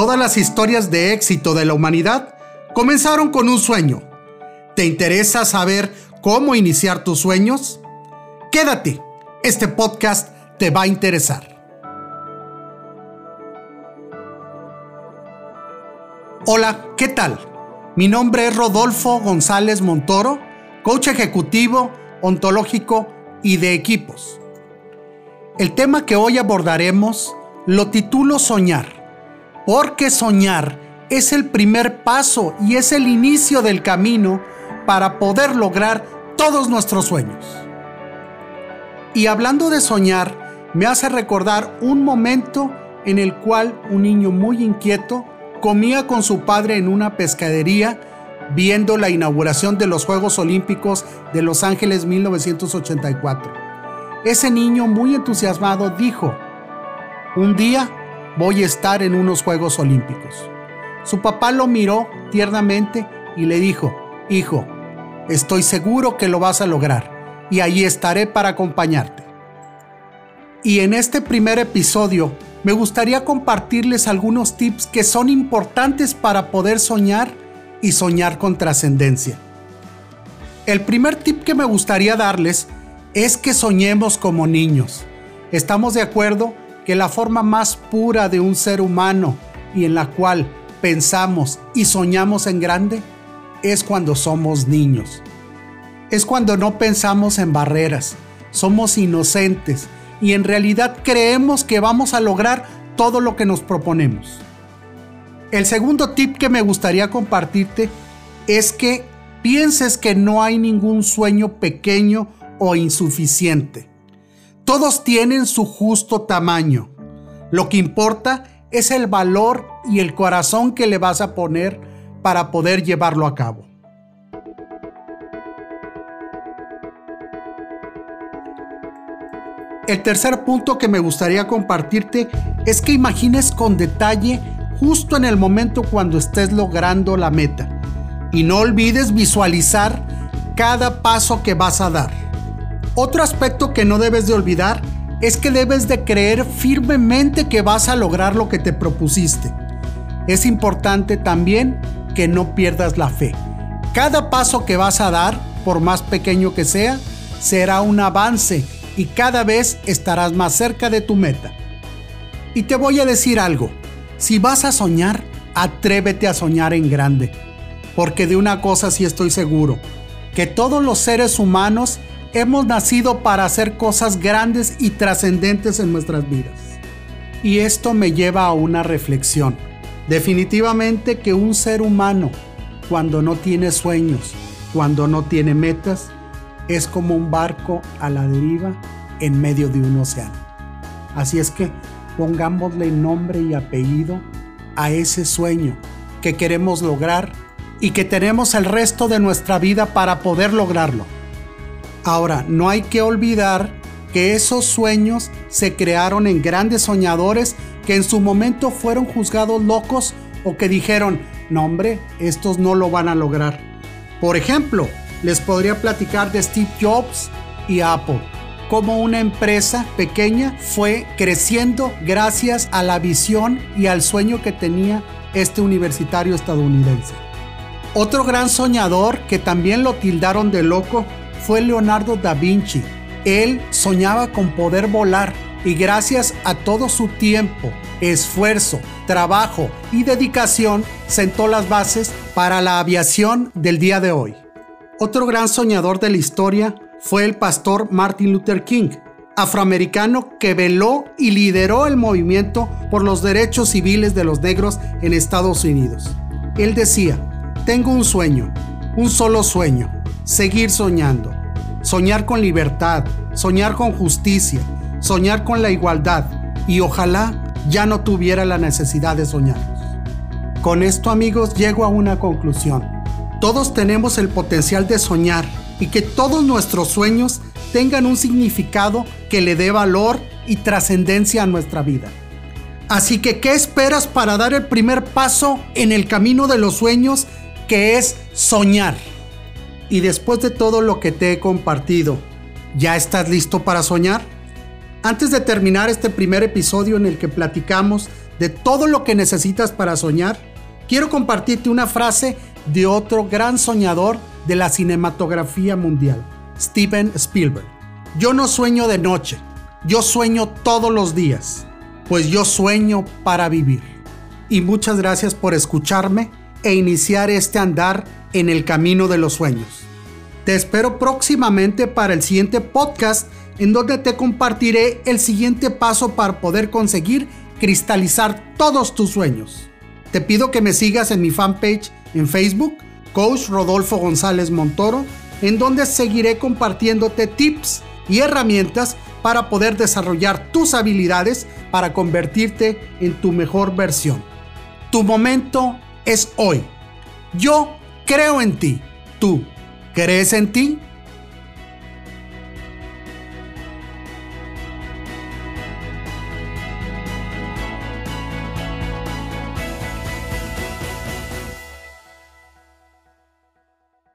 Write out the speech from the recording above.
Todas las historias de éxito de la humanidad comenzaron con un sueño. ¿Te interesa saber cómo iniciar tus sueños? Quédate, este podcast te va a interesar. Hola, ¿qué tal? Mi nombre es Rodolfo González Montoro, coach ejecutivo, ontológico y de equipos. El tema que hoy abordaremos lo titulo Soñar, porque soñar es el primer paso y es el inicio del camino para poder lograr todos nuestros sueños. Y hablando de soñar, me hace recordar un momento en el cual un niño muy inquieto comía con su padre en una pescadería viendo la inauguración de los Juegos Olímpicos de Los Ángeles 1984. Ese niño muy entusiasmado dijo, un día voy a estar en unos Juegos Olímpicos. Su papá lo miró tiernamente y le dijo, hijo, estoy seguro que lo vas a lograr y ahí estaré para acompañarte. Y en este primer episodio me gustaría compartirles algunos tips que son importantes para poder soñar y soñar con trascendencia. El primer tip que me gustaría darles es que soñemos como niños. Estamos de acuerdo que la forma más pura de un ser humano y en la cual pensamos y soñamos en grande es cuando somos niños. Es cuando no pensamos en barreras, somos inocentes y en realidad creemos que vamos a lograr todo lo que nos proponemos. El segundo tip que me gustaría compartirte es que pienses que no hay ningún sueño pequeño o insuficiente. Todos tienen su justo tamaño. Lo que importa es el valor y el corazón que le vas a poner para poder llevarlo a cabo. El tercer punto que me gustaría compartirte es que imagines con detalle justo en el momento cuando estés logrando la meta. Y no olvides visualizar cada paso que vas a dar. Otro aspecto que no debes de olvidar es que debes de creer firmemente que vas a lograr lo que te propusiste. Es importante también que no pierdas la fe. Cada paso que vas a dar, por más pequeño que sea, será un avance y cada vez estarás más cerca de tu meta. Y te voy a decir algo, si vas a soñar, atrévete a soñar en grande, porque de una cosa sí estoy seguro, que todos los seres humanos hemos nacido para hacer cosas grandes y trascendentes en nuestras vidas. Y esto me lleva a una reflexión. Definitivamente que un ser humano, cuando no tiene sueños, cuando no tiene metas, es como un barco a la deriva en medio de un océano. Así es que pongámosle nombre y apellido a ese sueño que queremos lograr y que tenemos el resto de nuestra vida para poder lograrlo. Ahora, no hay que olvidar que esos sueños se crearon en grandes soñadores que en su momento fueron juzgados locos o que dijeron, no hombre, estos no lo van a lograr. Por ejemplo, les podría platicar de Steve Jobs y Apple cómo una empresa pequeña fue creciendo gracias a la visión y al sueño que tenía este universitario estadounidense. Otro gran soñador que también lo tildaron de loco fue Leonardo da Vinci. Él soñaba con poder volar y gracias a todo su tiempo, esfuerzo, trabajo y dedicación sentó las bases para la aviación del día de hoy. Otro gran soñador de la historia fue el pastor Martin Luther King, afroamericano que veló y lideró el movimiento por los derechos civiles de los negros en Estados Unidos. Él decía, tengo un sueño, un solo sueño, seguir soñando, soñar con libertad, soñar con justicia, soñar con la igualdad y ojalá ya no tuviera la necesidad de soñar. Con esto amigos llego a una conclusión. Todos tenemos el potencial de soñar y que todos nuestros sueños tengan un significado que le dé valor y trascendencia a nuestra vida. Así que, ¿qué esperas para dar el primer paso en el camino de los sueños que es soñar? Y después de todo lo que te he compartido, ¿ya estás listo para soñar? Antes de terminar este primer episodio en el que platicamos de todo lo que necesitas para soñar, quiero compartirte una frase de otro gran soñador de la cinematografía mundial, Steven Spielberg. Yo no sueño de noche, yo sueño todos los días, pues yo sueño para vivir. Y muchas gracias por escucharme e iniciar este andar en el camino de los sueños. Te espero próximamente para el siguiente podcast en donde te compartiré el siguiente paso para poder conseguir cristalizar todos tus sueños. Te pido que me sigas en mi fanpage en Facebook, Coach Rodolfo González Montoro, en donde seguiré compartiéndote tips y herramientas para poder desarrollar tus habilidades para convertirte en tu mejor versión. Tu momento es hoy. Yo creo en ti. ¿Tú crees en ti?